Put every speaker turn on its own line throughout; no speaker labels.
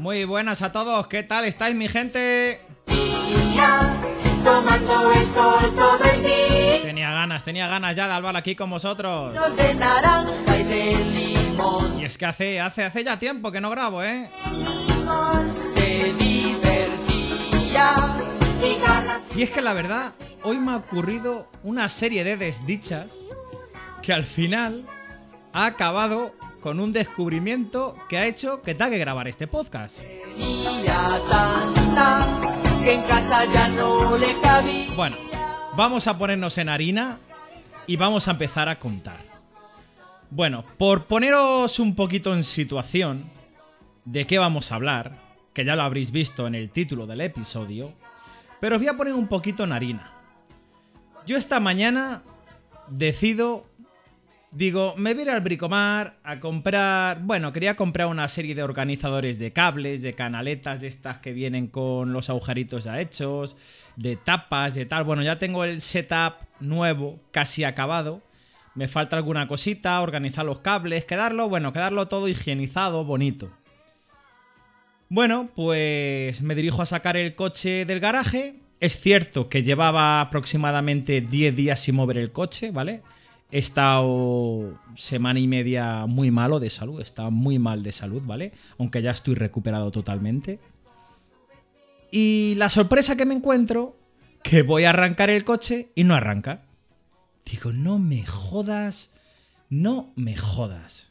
Muy buenas a todos, ¿qué tal estáis mi gente?
Día, tomando el sol todo el día.
Tenía ganas, tenía ganas ya de hablar aquí con vosotros.
De naranja y de limón.
Y es que hace, hace, hace ya tiempo que no grabo, ¿eh?
Se divertía. Cigarra,
Y es que la verdad, hoy me ha ocurrido una serie de desdichas que al final ha acabado con un descubrimiento que ha hecho que tenga que grabar este podcast. Bueno, vamos a ponernos en harina y vamos a empezar a contar. Bueno, por poneros un poquito en situación de qué vamos a hablar, que ya lo habréis visto en el título del episodio, pero os voy a poner un poquito en harina. Yo esta mañana decido, digo, me voy al Bricomar a comprar, bueno, quería comprar una serie de organizadores de cables, de canaletas, de estas que vienen con los agujeritos ya hechos, de tapas, de tal. Bueno, ya tengo el setup nuevo, casi acabado. Me falta alguna cosita, organizar los cables, quedarlo, bueno, quedarlo todo higienizado, bonito. Bueno, pues me dirijo a sacar el coche del garaje. Es cierto que llevaba aproximadamente 10 días sin mover el coche, ¿vale? He estado semana y media muy malo de salud, he estado muy mal de salud, ¿vale? Aunque ya estoy recuperado totalmente. Y la sorpresa que me encuentro, que voy a arrancar el coche y no arranca. Digo, no me jodas, no me jodas.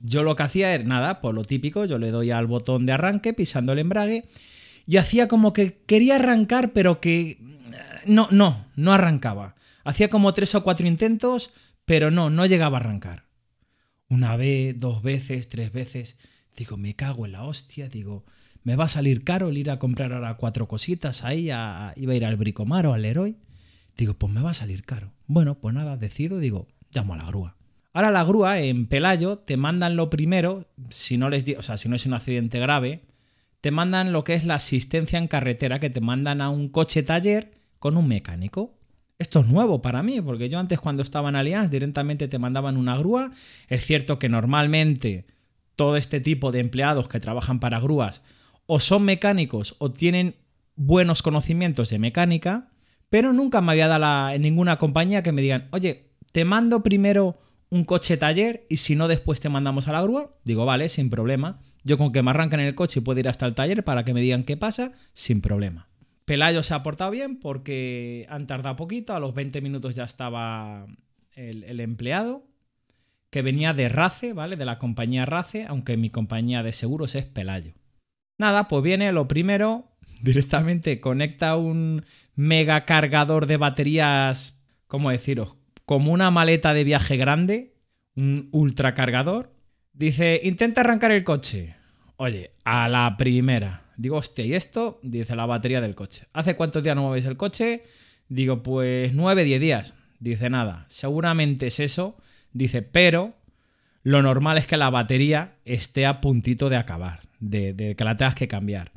Yo lo que hacía era nada, por lo típico, yo le doy al botón de arranque pisando el embrague y hacía como que quería arrancar, pero que eh, no, no, no arrancaba. Hacía como tres o cuatro intentos, pero no, no llegaba a arrancar. Una vez, dos veces, tres veces. Digo, me cago en la hostia, digo, me va a salir caro el ir a comprar ahora cuatro cositas ahí, iba a ir al Bricomar o al Leroy. Digo, pues me va a salir caro. Bueno, pues nada, decido, digo, llamo a la grúa. Ahora la grúa en Pelayo te mandan lo primero, si no les o sea, si no es un accidente grave, te mandan lo que es la asistencia en carretera, que te mandan a un coche taller con un mecánico. Esto es nuevo para mí, porque yo antes cuando estaba en Allianz directamente te mandaban una grúa. Es cierto que normalmente todo este tipo de empleados que trabajan para grúas o son mecánicos o tienen buenos conocimientos de mecánica, pero nunca me había dado en ninguna compañía que me digan, oye, te mando primero un coche taller y si no después te mandamos a la grúa. Digo, vale, sin problema. Yo con que me arranquen el coche puedo ir hasta el taller para que me digan qué pasa, sin problema. Pelayo se ha portado bien porque han tardado poquito, a los 20 minutos ya estaba el, empleado, que venía de Race, ¿vale? De la compañía Race, aunque mi compañía de seguros es Pelayo. Nada, pues viene lo primero, directamente conecta un mega cargador de baterías, ¿cómo deciros? Como una maleta de viaje grande, un ultracargador. Dice, intenta arrancar el coche. Oye, a la primera. Digo, hostia, ¿y esto? Dice la batería del coche. ¿Hace cuántos días no movéis el coche? Digo, pues 9, 10 días. Dice, nada, seguramente es eso. Dice, pero lo normal es que la batería esté a puntito de acabar, de, que la tengas que cambiar.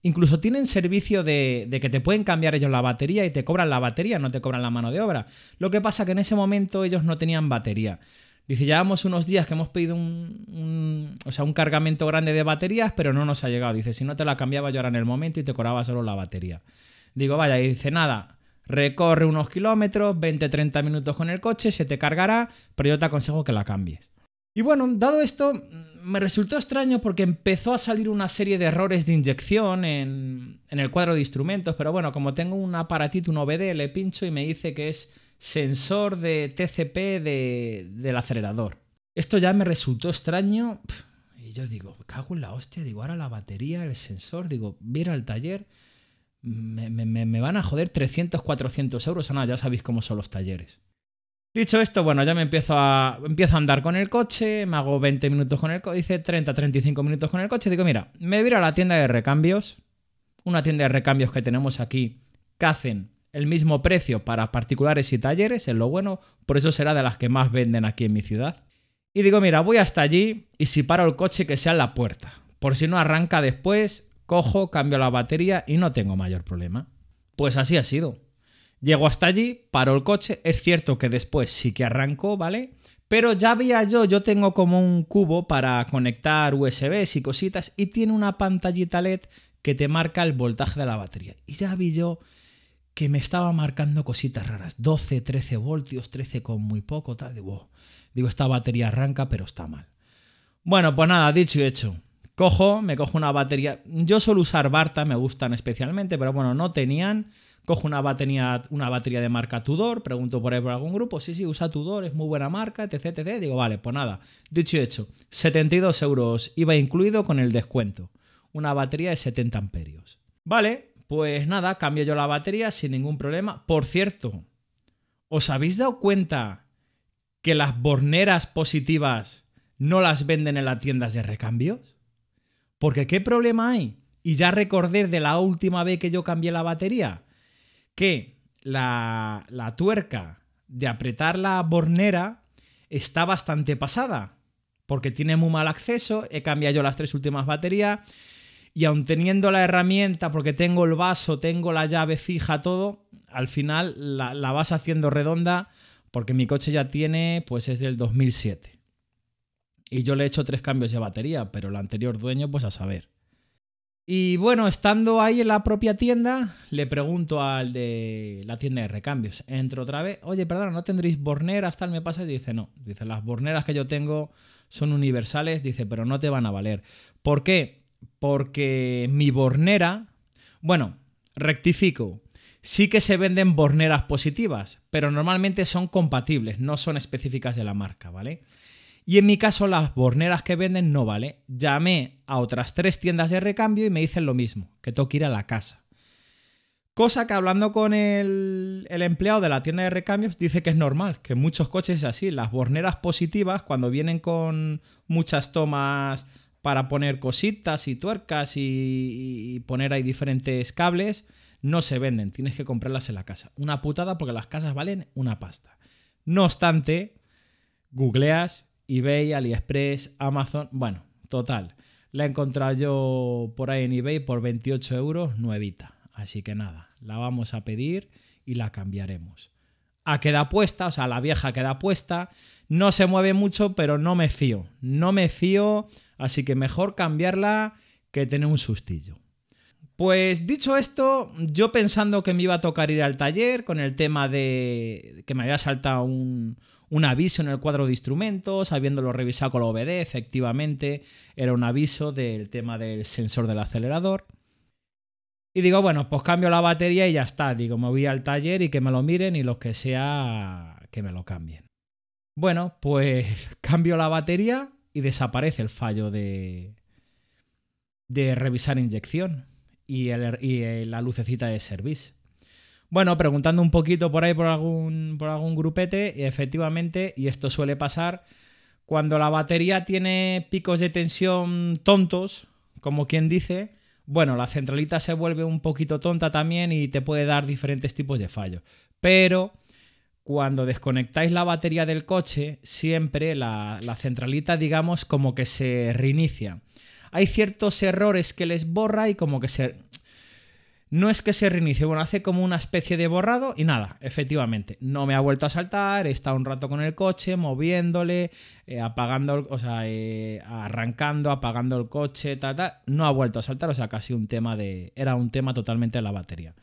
Incluso tienen servicio de, de que te pueden cambiar ellos la batería y te cobran la batería, no te cobran la mano de obra. Lo que pasa que en ese momento ellos no tenían batería. Dice, llevamos unos días que hemos pedido un, o sea, un cargamento grande de baterías, pero no nos ha llegado. Dice, si no te la cambiaba yo ahora en el momento y te cobraba solo la batería. Digo, vaya, y dice, nada, recorre unos kilómetros, 20-30 minutos con el coche, se te cargará, pero yo te aconsejo que la cambies. Y bueno, dado esto, me resultó extraño porque empezó a salir una serie de errores de inyección en, en el cuadro de instrumentos, pero bueno, como tengo un aparatito, un OBD, le pincho y me dice que es sensor de TCP de- del acelerador. Esto ya me resultó extraño y yo digo, cago en la hostia, digo, ahora la batería, el sensor, digo, voy a ir al taller, me, me- me- van a joder 300, 400 euros, ah, no, ya sabéis cómo son los talleres. Dicho esto, bueno, ya me empiezo a, empiezo a andar con el coche, me hago 20 minutos con el coche, dice 30, 35 minutos con el coche. Digo, mira, me voy a la tienda de recambios, una tienda de recambios que tenemos aquí, que el mismo precio para particulares y talleres, es lo bueno, por eso será de las que más venden aquí en mi ciudad. Y digo, mira, voy hasta allí y si paro el coche que sea en la puerta. Por si no arranca después, cojo, cambio la batería y no tengo mayor problema. Pues así ha sido. Llego hasta allí, paro el coche, es cierto que después sí que arrancó, ¿vale? Pero ya veía yo, yo tengo como un cubo para conectar USBs y cositas y tiene una pantallita LED que te marca el voltaje de la batería. Y ya vi yo que me estaba marcando cositas raras, 12, 13 voltios, 13 con muy poco, tal, digo, digo, esta batería arranca pero está mal. Bueno, pues nada, dicho y hecho. Cojo, me cojo una batería. Yo suelo usar Barta, me gustan especialmente, pero bueno, no tenían. Cojo una batería, una batería de marca Tudor, pregunto por ahí por algún grupo, sí, sí, usa Tudor, es muy buena marca, etc, etc. Digo, vale, pues nada, dicho y hecho, 72 euros iba incluido con el descuento. Una batería de 70 amperios. Vale, pues nada, cambio yo la batería sin ningún problema. Por cierto, ¿os habéis dado cuenta que las borneras positivas no las venden en las tiendas de recambios? Porque ¿qué problema hay? Y ya recordé de la última vez que yo cambié la batería que la, tuerca de apretar la bornera está bastante pasada, porque tiene muy mal acceso, he cambiado yo las tres últimas baterías, y aun teniendo la herramienta, porque tengo el vaso, tengo la llave fija, todo, al final la, la vas haciendo redonda, porque mi coche ya tiene, pues es del 2007. Y yo le he hecho tres cambios de batería, pero el anterior dueño, pues a saber. Y bueno, estando ahí en la propia tienda, le pregunto al de la tienda de recambios. Entro otra vez, oye, perdona, ¿no tendréis borneras? Tal me pasa y dice, no. Dice, las borneras que yo tengo son universales, dice, pero no te van a valer. ¿Por qué? Porque mi bornera, bueno, rectifico, sí que se venden borneras positivas, pero normalmente son compatibles, no son específicas de la marca, ¿vale? Y en mi caso las borneras que venden no vale. Llamé a otras tres tiendas de recambio y me dicen lo mismo, que tengo que ir a la casa. Cosa que hablando con el, empleado de la tienda de recambios dice que es normal, que muchos coches es así. Las borneras positivas, cuando vienen con muchas tomas para poner cositas y tuercas y, poner ahí diferentes cables, no se venden. Tienes que comprarlas en la casa. Una putada porque las casas valen una pasta. No obstante, googleas eBay, AliExpress, Amazon. Bueno, total. La he encontrado yo por ahí en eBay por 28 euros nuevita. Así que nada, la vamos a pedir y la cambiaremos. A queda puesta, o sea, la vieja queda puesta. No se mueve mucho, pero no me fío. No me fío, así que mejor cambiarla que tener un sustillo. Pues dicho esto, yo pensando que me iba a tocar ir al taller con el tema de que me había saltado un, un aviso en el cuadro de instrumentos, habiéndolo revisado con la OBD, efectivamente era un aviso del tema del sensor del acelerador. Y digo, bueno, pues cambio la batería y ya está. Digo, me voy al taller y que me lo miren y los que sea, que me lo cambien. Bueno, pues cambio la batería y desaparece el fallo de, de revisar inyección y, y la lucecita de service. Bueno, preguntando un poquito por ahí por algún, por algún grupete, efectivamente, y esto suele pasar, cuando la batería tiene picos de tensión tontos, como quien dice, bueno, la centralita se vuelve un poquito tonta también y te puede dar diferentes tipos de fallos. Pero cuando desconectáis la batería del coche, siempre la, centralita, digamos, como que se reinicia. Hay ciertos errores que les borra y como que se, no es que se reinicie, bueno, hace como una especie de borrado y nada, efectivamente, no me ha vuelto a saltar, he estado un rato con el coche, moviéndole, eh, apagando, o sea, eh, arrancando, apagando el coche, tal, tal, no ha vuelto a saltar, o sea, casi un tema de, era un tema totalmente de la batería.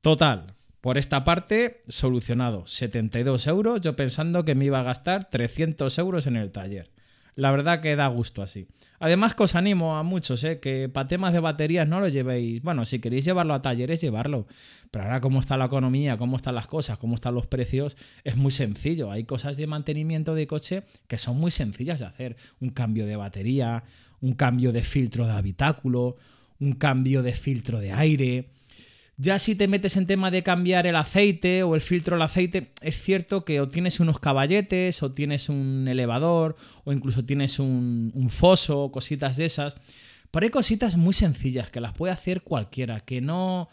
Total, por esta parte, solucionado, 72 euros, yo pensando que me iba a gastar 300 euros en el taller. La verdad que da gusto así. Además que os animo a muchos, ¿eh? que para temas de baterías no lo llevéis. Bueno, si queréis llevarlo a talleres, llevarlo. Pero ahora cómo está la economía, cómo están las cosas, cómo están los precios, es muy sencillo. Hay cosas de mantenimiento de coche que son muy sencillas de hacer. Un cambio de batería, un cambio de filtro de habitáculo, un cambio de filtro de aire. Ya si te metes en tema de cambiar el aceite o el filtro del aceite, es cierto que o tienes unos caballetes, o tienes un elevador, o incluso tienes un, foso, cositas de esas. Pero hay cositas muy sencillas que las puede hacer cualquiera, que no,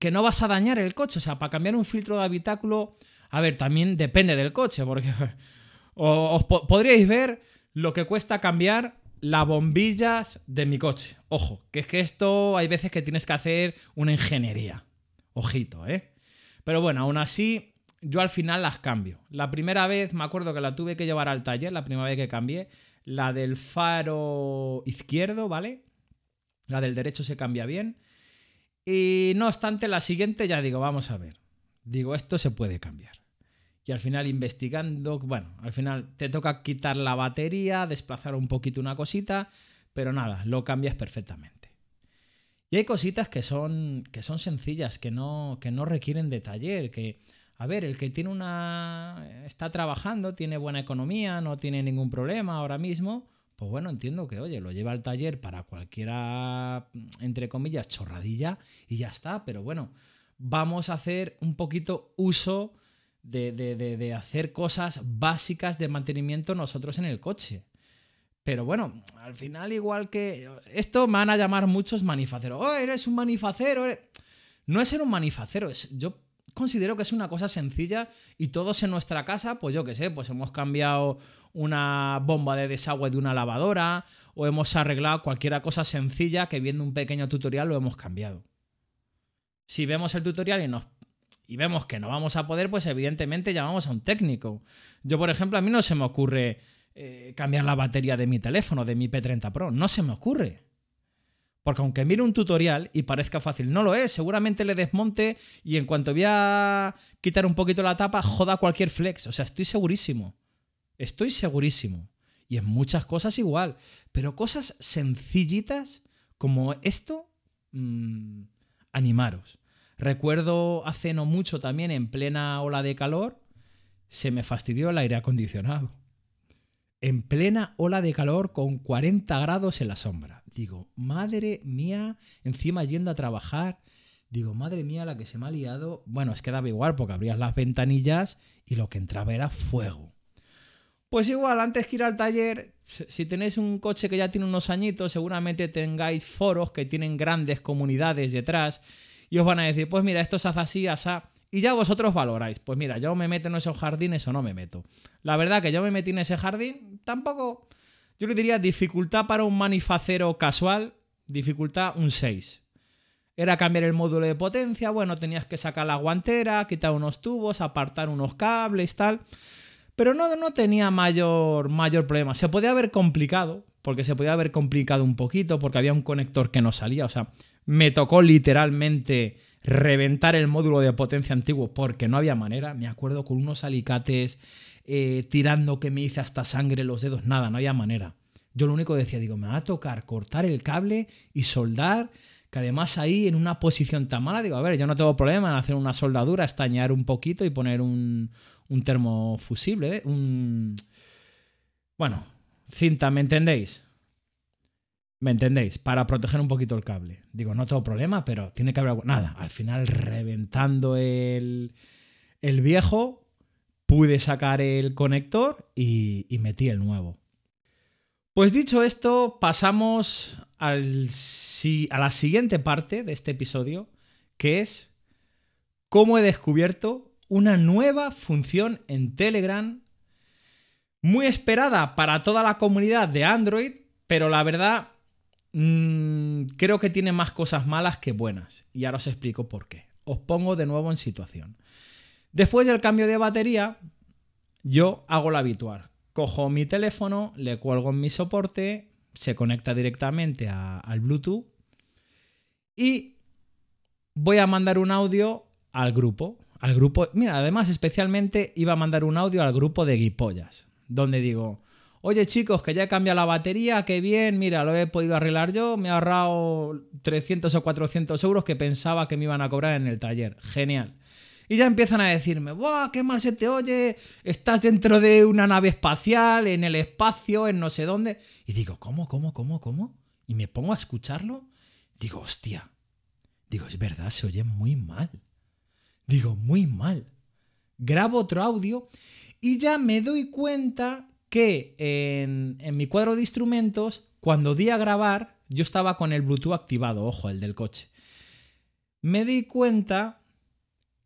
que no vas a dañar el coche. O sea, para cambiar un filtro de habitáculo, a ver, también depende del coche, porque os podríais ver lo que cuesta cambiar las bombillas de mi coche. Ojo, que es que esto hay veces que tienes que hacer una ingeniería. Ojito, ¿eh? Pero bueno, aún así, yo al final las cambio. La primera vez, me acuerdo que la tuve que llevar al taller, la primera vez que cambié, la del faro izquierdo, ¿vale? La del derecho se cambia bien. Y no obstante, la siguiente ya digo, vamos a ver. Digo, esto se puede cambiar y al final investigando, bueno, al final te toca quitar la batería, desplazar un poquito una cosita, pero nada, lo cambias perfectamente. Y hay cositas que son, que son sencillas, que no, que no requieren de taller, que, a ver, el que tiene una... está trabajando, tiene buena economía, no tiene ningún problema ahora mismo, pues bueno, entiendo que, oye, lo lleva al taller para cualquiera, entre comillas, chorradilla y ya está, pero bueno, vamos a hacer un poquito uso de, hacer cosas básicas de mantenimiento nosotros en el coche. Pero bueno, al final igual que... Esto me van a llamar muchos manifaceros. Oh, eres un manifacero. No es ser un manifacero, es, yo considero que es una cosa sencilla y todos en nuestra casa, pues yo qué sé, pues hemos cambiado una bomba de desagüe de una lavadora o hemos arreglado cualquier cosa sencilla que viendo un pequeño tutorial lo hemos cambiado. Si vemos el tutorial y nos y vemos que no vamos a poder, pues evidentemente llamamos a un técnico. Yo, por ejemplo, a mí no se me ocurre eh, cambiar la batería de mi teléfono, de mi P30 Pro. No se me ocurre. Porque aunque mire un tutorial y parezca fácil, no lo es. Seguramente le desmonte y en cuanto voy a quitar un poquito la tapa, joda cualquier flex. O sea, estoy segurísimo. Estoy segurísimo. Y en muchas cosas igual. Pero cosas sencillitas como esto, mmm, animaros. Recuerdo hace no mucho también, en plena ola de calor, se me fastidió el aire acondicionado. En plena ola de calor con 40 grados en la sombra. Digo, madre mía, encima yendo a trabajar. Digo, madre mía, la que se me ha liado. Bueno, es que daba igual porque abrías las ventanillas y lo que entraba era fuego. Pues igual, antes que ir al taller, si tenéis un coche que ya tiene unos añitos, seguramente tengáis foros que tienen grandes comunidades detrás y os van a decir, pues mira, esto se hace así, asá. Y ya vosotros valoráis. Pues mira, yo me meto en esos jardines o no me meto. La verdad que yo me metí en ese jardín, tampoco. Yo le diría dificultad para un manifacero casual, dificultad un 6. Era cambiar el módulo de potencia, bueno, tenías que sacar la guantera, quitar unos tubos, apartar unos cables, tal. Pero no, no tenía mayor, mayor problema. Se podía haber complicado, porque se podía haber complicado un poquito, porque había un conector que no salía. O sea, me tocó literalmente reventar el módulo de potencia antiguo porque no había manera. Me acuerdo con unos alicates eh, tirando que me hice hasta sangre los dedos. Nada, no había manera. Yo lo único que decía, digo, me va a tocar cortar el cable y soldar, que además ahí en una posición tan mala, digo, a ver, yo no tengo problema en hacer una soldadura, estañar un poquito y poner un, un termofusible, ¿eh? un... Bueno, cinta, ¿me entendéis? ¿Me entendéis? Para proteger un poquito el cable. Digo, no tengo problema, pero tiene que haber algo. Nada, al final reventando el, el viejo, pude sacar el conector y, metí el nuevo. Pues dicho esto, pasamos al, a la siguiente parte de este episodio, que es cómo he descubierto una nueva función en Telegram muy esperada para toda la comunidad de Android, pero la verdad Mm, creo que tiene más cosas malas que buenas. Y ahora os explico por qué. Os pongo de nuevo en situación. Después del cambio de batería, yo hago lo habitual. Cojo mi teléfono, le cuelgo en mi soporte, se conecta directamente al Bluetooth y voy a mandar un audio al grupo. Al grupo, mira, además especialmente iba a mandar un audio al grupo de guipollas, donde digo, Oye chicos, que ya he cambiado la batería, qué bien, mira, lo he podido arreglar yo, me he ahorrado 300 o 400 euros que pensaba que me iban a cobrar en el taller. Genial. Y ya empiezan a decirme, ¡buah, qué mal se te oye! Estás dentro de una nave espacial, en el espacio, en no sé dónde. Y digo, ¿cómo, cómo, cómo, cómo? Y me pongo a escucharlo. Digo, hostia. Digo, es verdad, se oye muy mal. Digo, muy mal. Grabo otro audio y ya me doy cuenta que en, mi cuadro de instrumentos, cuando di a grabar, yo estaba con el Bluetooth activado, ojo, el del coche. Me di cuenta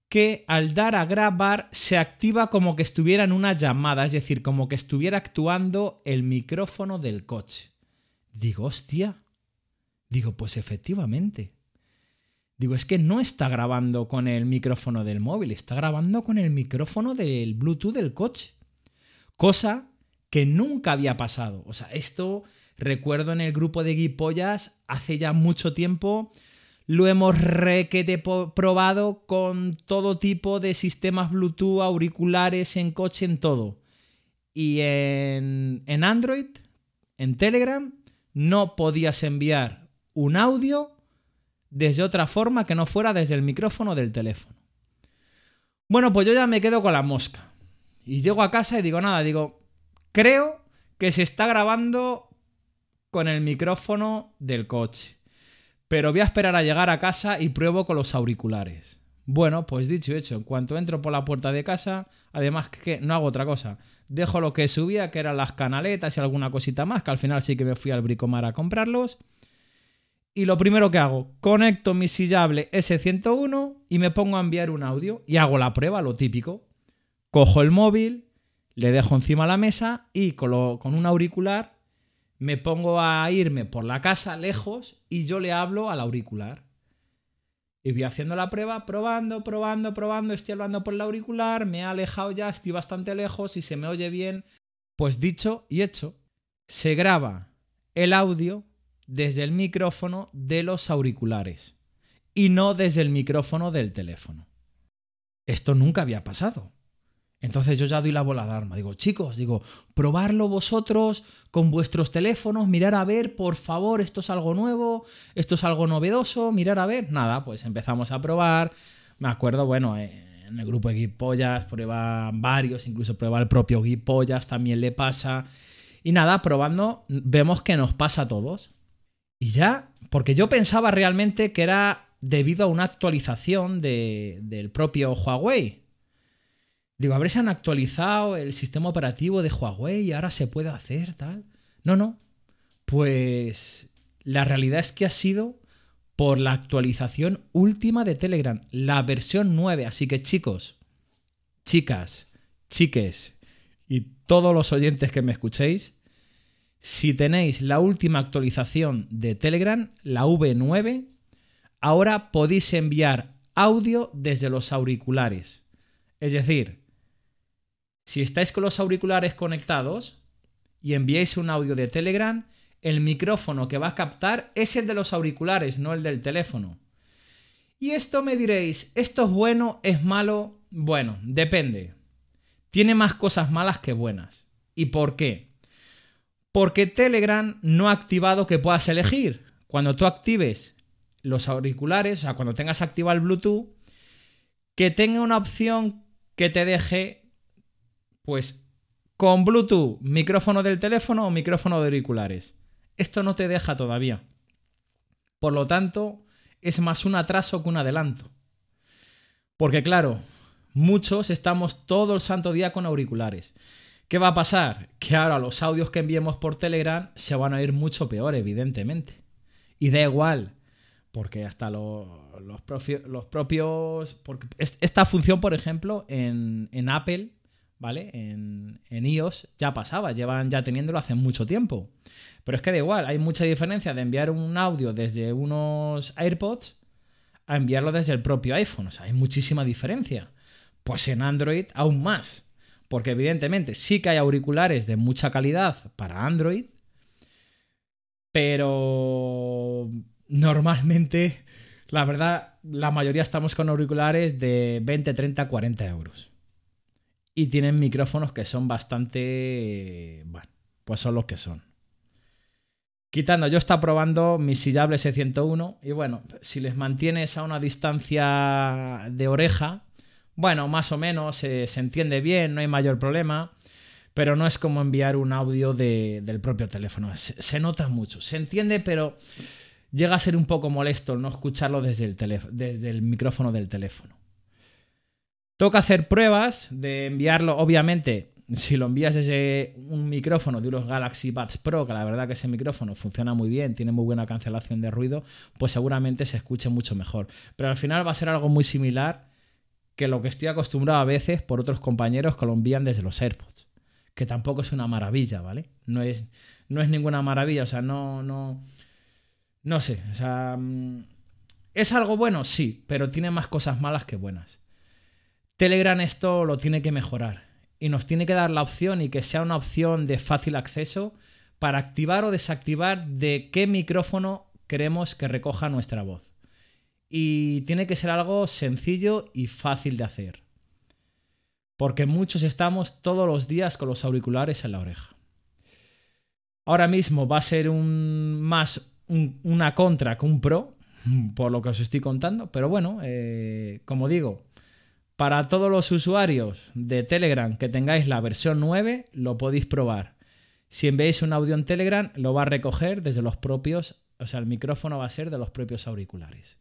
que al dar a grabar se activa como que estuviera en una llamada, es decir, como que estuviera actuando el micrófono del coche. Digo, hostia. Digo, pues efectivamente. Digo, es que no está grabando con el micrófono del móvil, está grabando con el micrófono del Bluetooth del coche. Cosa que nunca había pasado. O sea, esto recuerdo en el grupo de Guipollas hace ya mucho tiempo lo hemos requete probado con todo tipo de sistemas Bluetooth, auriculares, en coche, en todo. Y en, en Android, en Telegram, no podías enviar un audio desde otra forma que no fuera desde el micrófono del teléfono. Bueno, pues yo ya me quedo con la mosca. Y llego a casa y digo, nada, digo, creo que se está grabando con el micrófono del coche pero voy a esperar a llegar a casa y pruebo con los auriculares. Bueno, pues dicho y hecho, en cuanto entro por la puerta de casa, además que no hago otra cosa, dejo lo que subía, que eran las canaletas y alguna cosita más, que al final sí que me fui al Bricomar a comprarlos. Y lo primero que hago, conecto mi sillable S101 y me pongo a enviar un audio y hago la prueba, lo típico. Cojo el móvil, le dejo encima la mesa y con, con un auricular me pongo a irme por la casa lejos y yo le hablo al auricular. Y voy haciendo la prueba, probando, probando, probando, estoy hablando por el auricular, me he alejado ya, estoy bastante lejos y se me oye bien. Pues dicho y hecho, se graba el audio desde el micrófono de los auriculares y no desde el micrófono del teléfono. Esto nunca había pasado. Entonces yo ya doy la bola de alarma. Digo, chicos, digo, probarlo vosotros con vuestros teléfonos, mirar a ver, por favor, esto es algo nuevo, esto es algo novedoso, mirar a ver. Nada, pues empezamos a probar. Me acuerdo, bueno, en el grupo de Guipollas prueban varios, incluso prueba el propio Guipollas, también le pasa. Y nada, probando, vemos que nos pasa a todos. Y ya, porque yo pensaba realmente que era debido a una actualización del propio Huawei Digo, a ver si han actualizado el sistema operativo de Huawei y ahora se puede hacer tal. No, no. Pues la realidad es que ha sido por la actualización última de Telegram, la versión 9. Así que chicos, chicas, chiques y todos los oyentes que me escuchéis, si tenéis la última actualización de Telegram, la V9, ahora podéis enviar audio desde los auriculares. Es decir, si estáis con los auriculares conectados y enviáis un audio de Telegram, el micrófono que va a captar es el de los auriculares, no el del teléfono. Y esto me diréis, ¿esto es bueno? ¿Es malo? Bueno, depende. Tiene más cosas malas que buenas. ¿Y por qué? Porque Telegram no ha activado que puedas elegir. Cuando tú actives los auriculares, o sea, cuando tengas activado el Bluetooth, que tenga una opción que te deje pues con Bluetooth, micrófono del teléfono o micrófono de auriculares. Esto no te deja todavía. Por lo tanto, es más un atraso que un adelanto. Porque claro, muchos estamos todo el santo día con auriculares. ¿Qué va a pasar? Que ahora los audios que enviemos por Telegram se van a ir mucho peor, evidentemente. Y da igual, porque hasta los, propios... Porque esta función, por ejemplo, en, en Apple ¿vale? En, iOS ya pasaba, llevan ya teniéndolo hace mucho tiempo. Pero es que da igual, hay mucha diferencia de enviar un audio desde unos AirPods a enviarlo desde el propio iPhone. O sea, hay muchísima diferencia. Pues en Android aún más. Porque evidentemente sí que hay auriculares de mucha calidad para Android. Pero normalmente, la verdad, la mayoría estamos con auriculares de 20, 30, 40 euros y tienen micrófonos que son bastante... Bueno, pues son los que son. Quitando, yo está probando mi sillable S101 y bueno, si les mantienes a una distancia de oreja, bueno, más o menos se entiende bien, no hay mayor problema, pero no es como enviar un audio del propio teléfono. Se, se, nota mucho, se entiende, pero llega a ser un poco molesto no escucharlo desde el, desde el micrófono del teléfono. Toca hacer pruebas de enviarlo, obviamente, si lo envías desde un micrófono de unos Galaxy Buds Pro, que la verdad que ese micrófono funciona muy bien, tiene muy buena cancelación de ruido, pues seguramente se escuche mucho mejor. Pero al final va a ser algo muy similar que lo que estoy acostumbrado a veces por otros compañeros que lo envían desde los AirPods, que tampoco es una maravilla, ¿vale? No es, no es ninguna maravilla, o sea, no, no, no sé, o sea, mm, ¿es algo bueno? Sí, pero tiene más cosas malas que buenas. Telegram esto lo tiene que mejorar y nos tiene que dar la opción y que sea una opción de fácil acceso para activar o desactivar de qué micrófono queremos que recoja nuestra voz. Y tiene que ser algo sencillo y fácil de hacer. Porque muchos estamos todos los días con los auriculares en la oreja. Ahora mismo va a ser un, más una contra que un pro, por lo que os estoy contando. Pero bueno, eh, como digo, para todos los usuarios de Telegram que tengáis la versión 9, lo podéis probar. Si enviáis un audio en Telegram, lo va a recoger desde los propios, o sea, el micrófono va a ser de los propios auriculares.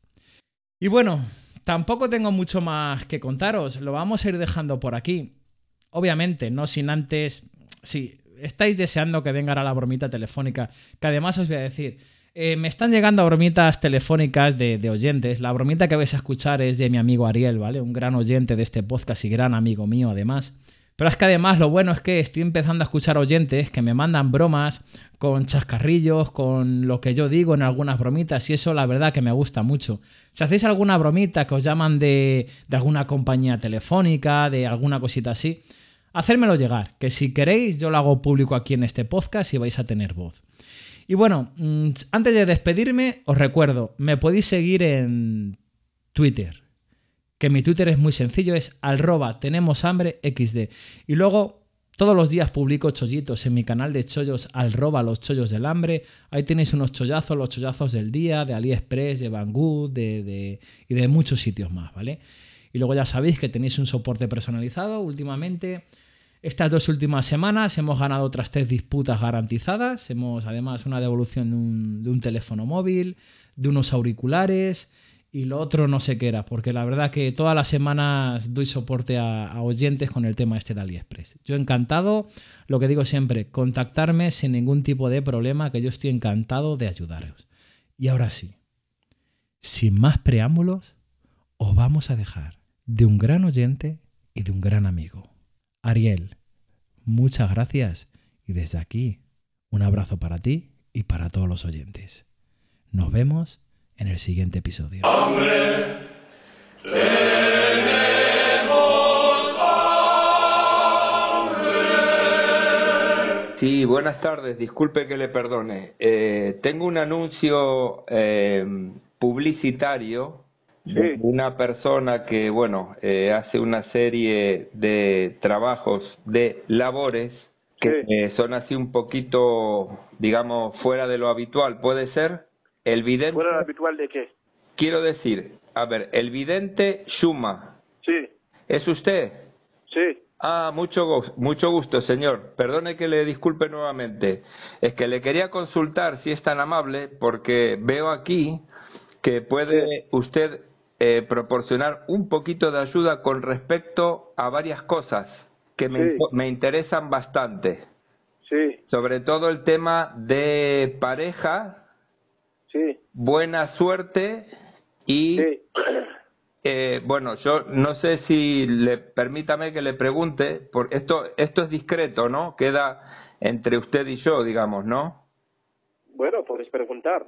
Y bueno, tampoco tengo mucho más que contaros, lo vamos a ir dejando por aquí. Obviamente, no sin antes, si estáis deseando que venga la bromita telefónica, que además os voy a decir, eh, me están llegando bromitas telefónicas de, oyentes. La bromita que vais a escuchar es de mi amigo Ariel, ¿vale? Un gran oyente de este podcast y gran amigo mío, además. Pero es que además lo bueno es que estoy empezando a escuchar oyentes que me mandan bromas con chascarrillos, con lo que yo digo en algunas bromitas, y eso la verdad que me gusta mucho. Si hacéis alguna bromita que os llaman de, de alguna compañía telefónica, de alguna cosita así, hacérmelo llegar, que si queréis yo lo hago público aquí en este podcast y vais a tener voz. Y bueno, mm, antes de despedirme, os recuerdo, me podéis seguir en Twitter. Que mi Twitter es muy sencillo, es arroba tenemos hambre xd. Y luego todos los días publico chollitos en mi canal de chollos arroba los chollos del hambre. Ahí tenéis unos chollazos, los chollazos del día, de AliExpress, de Banggood de, y de muchos sitios más, ¿vale? Y luego ya sabéis que tenéis un soporte personalizado últimamente estas dos últimas semanas hemos ganado otras tres disputas garantizadas. Hemos además una devolución de un, teléfono móvil, de unos auriculares y lo otro no sé qué era, porque la verdad que todas las semanas doy soporte a, oyentes con el tema este de AliExpress. Yo encantado, lo que digo siempre, contactarme sin ningún tipo de problema, que yo estoy encantado de ayudaros. Y ahora sí, sin más preámbulos, os vamos a dejar de un gran oyente y de un gran amigo. Ariel, muchas gracias y desde aquí un abrazo para ti y para todos los oyentes. Nos vemos en el siguiente episodio.
Sí, buenas tardes. Disculpe que le perdone. Eh, tengo un anuncio eh, publicitario una persona que, bueno, eh, hace una serie de trabajos, de labores, que eh, son así un poquito, digamos, fuera de lo habitual. ¿Puede ser? El vidente...
¿Fuera de lo habitual de qué?
Quiero decir, a ver, el vidente Shuma.
Sí.
¿Es usted?
Sí.
Ah, mucho, mucho gusto, señor. Perdone que le disculpe nuevamente. Es que le quería consultar si es tan amable porque veo aquí que puede usted eh, proporcionar un poquito de ayuda con respecto a varias cosas que me, me interesan bastante.
Sí.
Sobre todo el tema de pareja,
sí.
buena suerte y eh, bueno, yo no sé si le permítame que le pregunte, por esto esto es discreto, ¿no? Queda entre usted y yo, digamos, ¿no?
Bueno, puedes preguntar.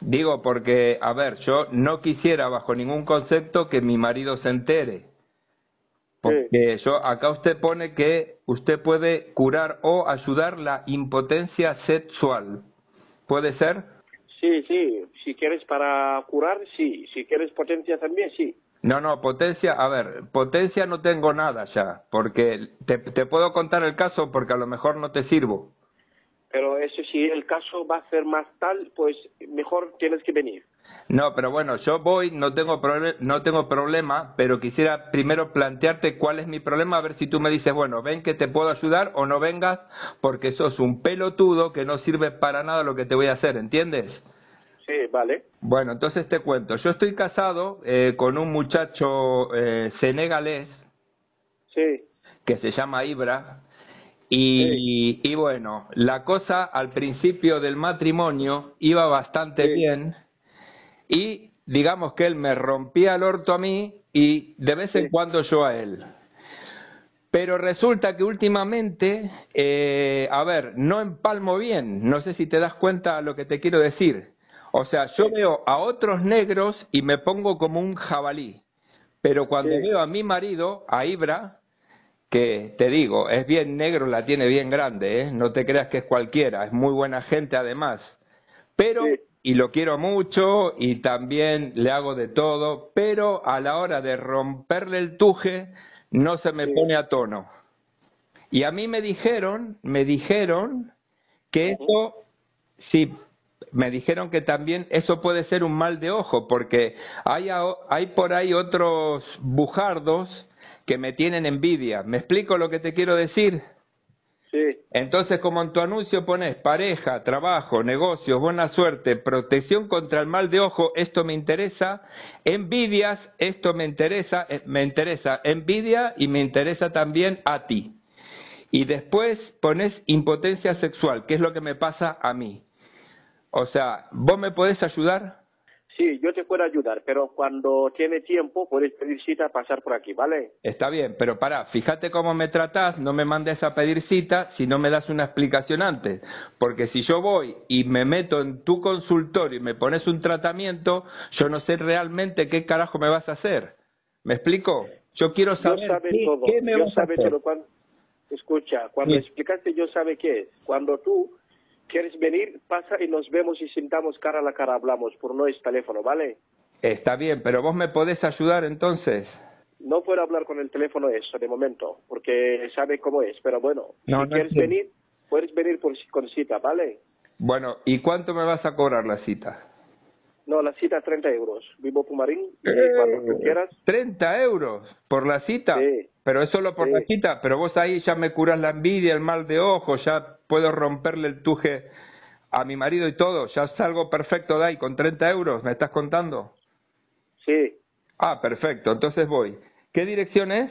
Digo porque, a ver, yo no quisiera bajo ningún concepto que mi marido se entere. Porque yo, acá usted pone que usted puede curar o ayudar la impotencia sexual. ¿Puede ser?
Sí, sí. Si quieres para curar, sí. Si quieres potencia también, sí.
No, no, potencia, a ver, potencia no tengo nada ya, porque te, te puedo contar el caso porque a lo mejor no te sirvo.
Pero eso si el caso va a ser más tal, pues mejor tienes que venir.
No, pero bueno, yo voy, no tengo, no tengo problema, pero quisiera primero plantearte cuál es mi problema, a ver si tú me dices, bueno, ven que te puedo ayudar o no vengas, porque sos un pelotudo que no sirve para nada lo que te voy a hacer, ¿entiendes?
Sí, vale.
Bueno, entonces te cuento. Yo estoy casado eh, con un muchacho eh, senegalés
Sí,
que se llama Ibra. Y, y bueno, la cosa al principio del matrimonio iba bastante
Sí.
bien. Y digamos que él me rompía el orto a mí y de vez en
Sí.
cuando yo a él. Pero resulta que últimamente, eh, a ver, no empalmo bien, no sé si te das cuenta lo que te quiero decir. O sea, yo veo a otros negros y me pongo como un jabalí. Pero cuando veo a mi marido, a Ibra, que te digo, es bien negro, la tiene bien grande, ¿eh? no te creas que es cualquiera, es muy buena gente además. Pero,
Sí.
y lo quiero mucho y también le hago de todo, pero a la hora de romperle el tuje, no se me
Sí.
pone a tono. Y a mí me dijeron, me dijeron que eso, sí, me dijeron que también eso puede ser un mal de ojo, porque hay, hay por ahí otros bujardos que me tienen envidia. ¿Me explico lo que te quiero decir?
sí,
Entonces, como en tu anuncio pones pareja, trabajo, negocios, buena suerte, protección contra el mal de ojo, esto me interesa, envidias, esto me interesa, eh, me interesa envidia y me interesa también a ti. Y después pones impotencia sexual, que es lo que me pasa a mí. O sea, ¿vos me podés ayudar?
Sí, yo te puedo ayudar, pero cuando tiene tiempo puedes pedir cita pasar por aquí, ¿vale?
Está bien, pero pará, fíjate cómo me tratás, no me mandes a pedir cita si no me das una explicación antes. Porque si yo voy y me meto en tu consultorio y me pones un tratamiento, yo no sé realmente qué carajo me vas a hacer. ¿Me explico? Yo quiero
Yo
saber
sabe
qué,
todo,
qué me
yo
vas a
sabe
hacer.
todo. Cuando, escucha, cuando
Sí.
explicaste yo sabe qué es. Cuando tú quieres venir, pasa y nos vemos y sentamos cara a la cara, hablamos por no es teléfono, ¿vale?
Está bien, pero vos me podés ayudar entonces.
No puedo hablar con el teléfono eso de momento, porque sabe cómo es, pero bueno,
No,
si
no
quieres
entiendo.
venir, puedes venir por, con cita, ¿vale?
Bueno, ¿y cuánto me vas a cobrar la cita?
No, la cita 30 euros. Vivo Pumarín
Eh,
cuando tú quieras.
30 euros por la cita.
Sí.
Pero es solo por
Sí.
la cita. Pero vos ahí ya me curas la envidia, el mal de ojo, ya puedo romperle el tuje a mi marido y todo. Ya salgo perfecto de ahí con 30 euros. ¿Me estás contando?
Sí,
Ah, perfecto. Entonces voy. ¿Qué dirección es?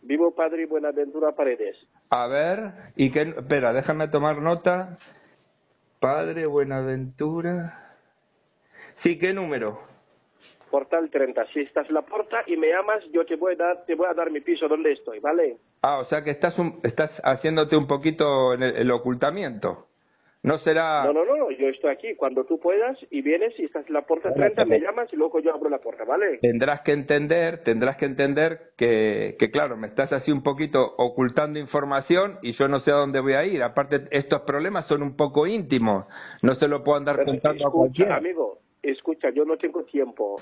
vivo Padre Buenaventura Paredes.
A ver. ¿Y qué? Espera, déjame tomar nota. Padre Buenaventura. Sí, ¿qué número?
Portal 30. Si estás en la puerta y me llamas, yo te voy a dar, te voy a dar mi piso donde estoy, ¿vale?
Ah, o sea que estás, un- estás haciéndote un poquito en el, el ocultamiento. No será...
No, no, no, yo estoy aquí. Cuando tú puedas y vienes y estás en la puerta
Bueno,
30, me llamas y luego yo abro la puerta, ¿vale?
Tendrás que entender, tendrás que entender que, que, claro, me estás así un poquito ocultando información y yo no sé a dónde voy a ir. Aparte, estos problemas son un poco íntimos. No se lo puedo andar
Pero
contando a cualquiera.
amigo, escucha, yo no tengo tiempo.